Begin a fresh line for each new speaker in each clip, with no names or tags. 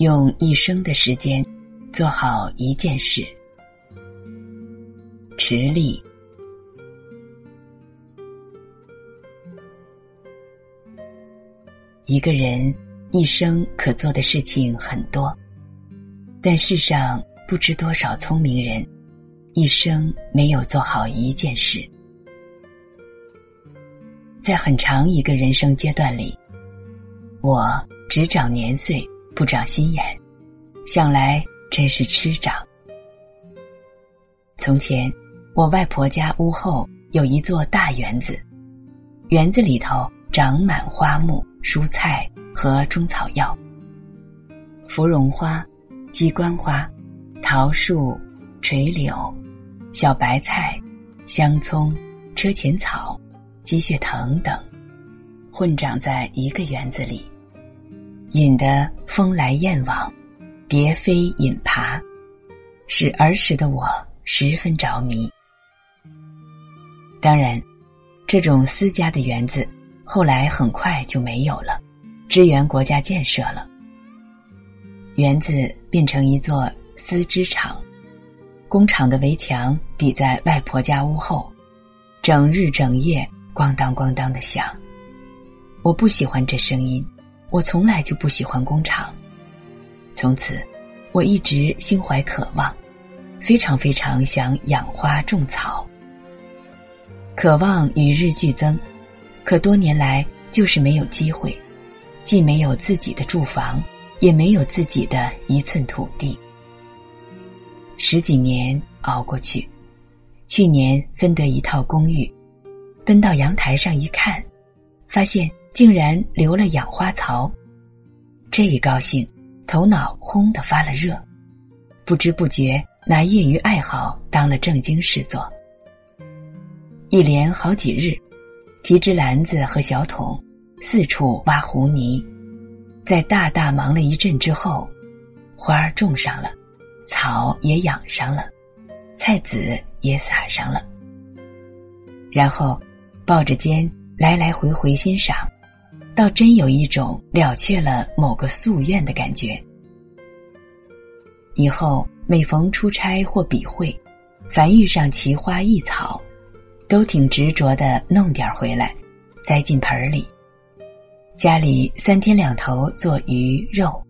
用一生的时间做好一件事。持力。一个人一生可做的事情很多，但世上不知多少聪明人一生没有做好一件事。在很长一个人生阶段里，我只长年岁不长心眼，想来真是痴长。从前，我外婆家屋后有一座大园子，园子里头长满花木、蔬菜和中草药，芙蓉花、鸡冠花、桃树、垂柳、小白菜、香葱、车前草。积雪藤等，混长在一个园子里，引得风来雁往，蝶飞引爬，使儿时的我十分着迷。当然，这种私家的园子后来很快就没有了，支援国家建设了，园子变成一座丝织厂，工厂的围墙抵在外婆家屋后，整日整夜。咣当咣当的响，我不喜欢这声音，我从来就不喜欢工厂。从此，我一直心怀渴望，非常非常想养花种草。渴望与日俱增，可多年来就是没有机会，既没有自己的住房，也没有自己的一寸土地。十几年熬过去，去年分得一套公寓。奔到阳台上一看，发现竟然留了养花槽。这一高兴，头脑轰的发了热，不知不觉拿业余爱好当了正经事做。一连好几日，提着篮子和小桶，四处挖糊泥，在大大忙了一阵之后，花儿种上了，草也养上了，菜籽也撒上了，然后。抱着肩来来回回欣赏，倒真有一种了却了某个夙愿的感觉。以后每逢出差或笔会，凡遇上奇花异草，都挺执着的弄点回来，栽进盆里。家里三天两头做鱼肉，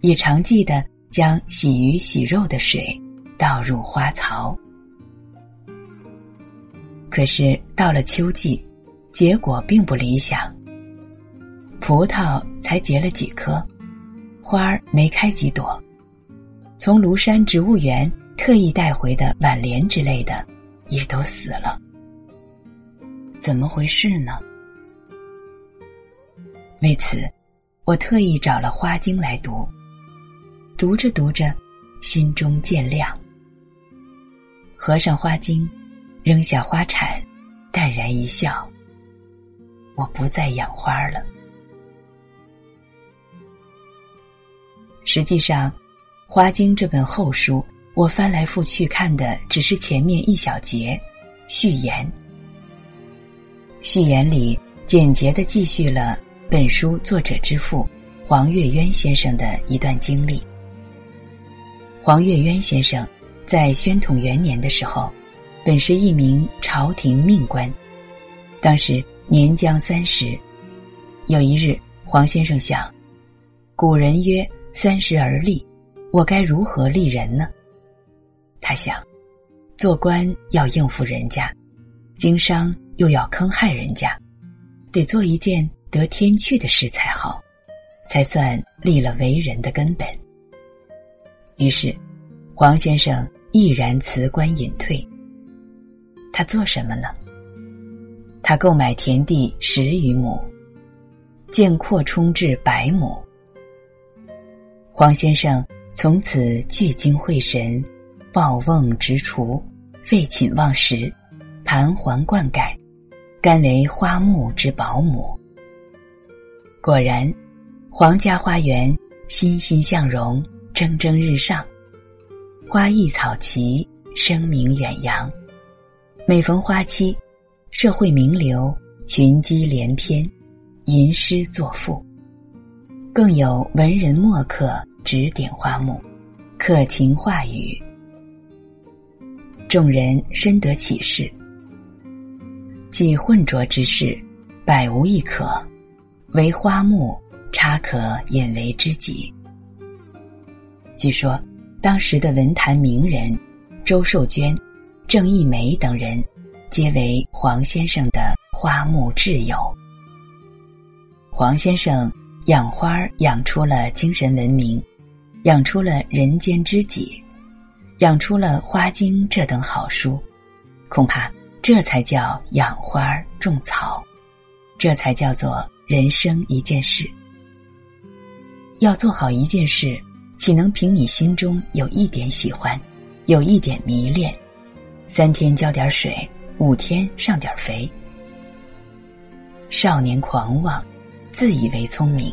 也常记得将洗鱼洗肉的水倒入花槽。可是到了秋季，结果并不理想。葡萄才结了几颗，花儿没开几朵。从庐山植物园特意带回的挽莲之类的，也都死了。怎么回事呢？为此，我特意找了《花经》来读。读着读着，心中渐亮。合上《花经》。扔下花铲，淡然一笑。我不再养花了。实际上，《花经》这本厚书，我翻来覆去看的只是前面一小节序言。序言里简洁的记叙了本书作者之父黄月渊先生的一段经历。黄月渊先生在宣统元年的时候。本是一名朝廷命官，当时年将三十。有一日，黄先生想：古人曰“三十而立”，我该如何立人呢？他想，做官要应付人家，经商又要坑害人家，得做一件得天趣的事才好，才算立了为人的根本。于是，黄先生毅然辞官隐退。他做什么呢？他购买田地十余亩，建扩充至百亩。黄先生从此聚精会神，抱瓮执锄，废寝忘食，盘桓灌溉，甘为花木之保姆。果然，皇家花园欣欣向荣，蒸蒸日上，花艺草齐，声名远扬。每逢花期，社会名流群集连篇，吟诗作赋，更有文人墨客指点花木，可情话语。众人深得启示，即混浊之事，百无一可，唯花木差可引为知己。据说，当时的文坛名人周寿娟、郑义梅等人，皆为黄先生的花木挚友。黄先生养花养出了精神文明，养出了人间知己。养出了《花经》这等好书，恐怕这才叫养花种草，这才叫做人生一件事。要做好一件事，岂能凭你心中有一点喜欢，有一点迷恋，三天浇点水，五天上点肥？少年狂妄，自以为聪明，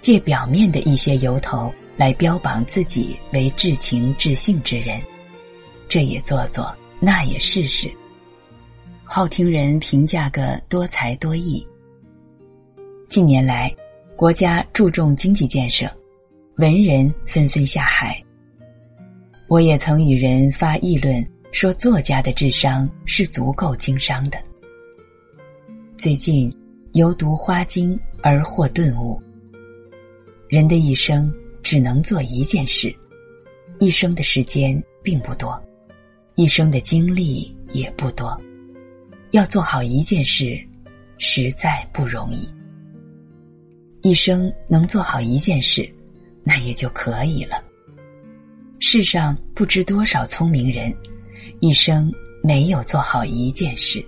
借表面的一些由头。来标榜自己为至情至性之人，这也做做，那也试试。好听人评价个多才多艺。近年来，国家注重经济建设，文人纷纷下海。我也曾与人发议论，说作家的智商是足够经商的。最近，由读《花经》而获顿悟，人的一生。只能做一件事，一生的时间并不多，一生的精力也不多，要做好一件事，实在不容易。一生能做好一件事，那也就可以了。世上不知多少聪明人，一生没有做好一件事。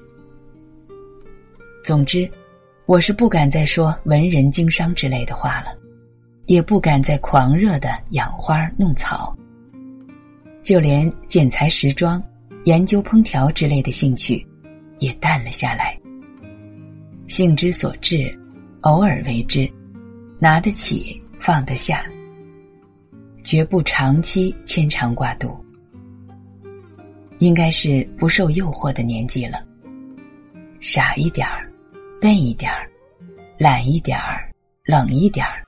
总之，我是不敢再说文人经商之类的话了。也不敢再狂热的养花弄草，就连剪裁时装、研究烹调之类的兴趣，也淡了下来。兴之所至，偶尔为之，拿得起放得下，绝不长期牵肠挂肚。应该是不受诱惑的年纪了。傻一点儿，笨一点儿，懒一点儿，冷一点儿。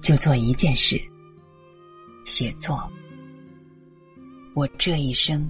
就做一件事，写作。我这一生。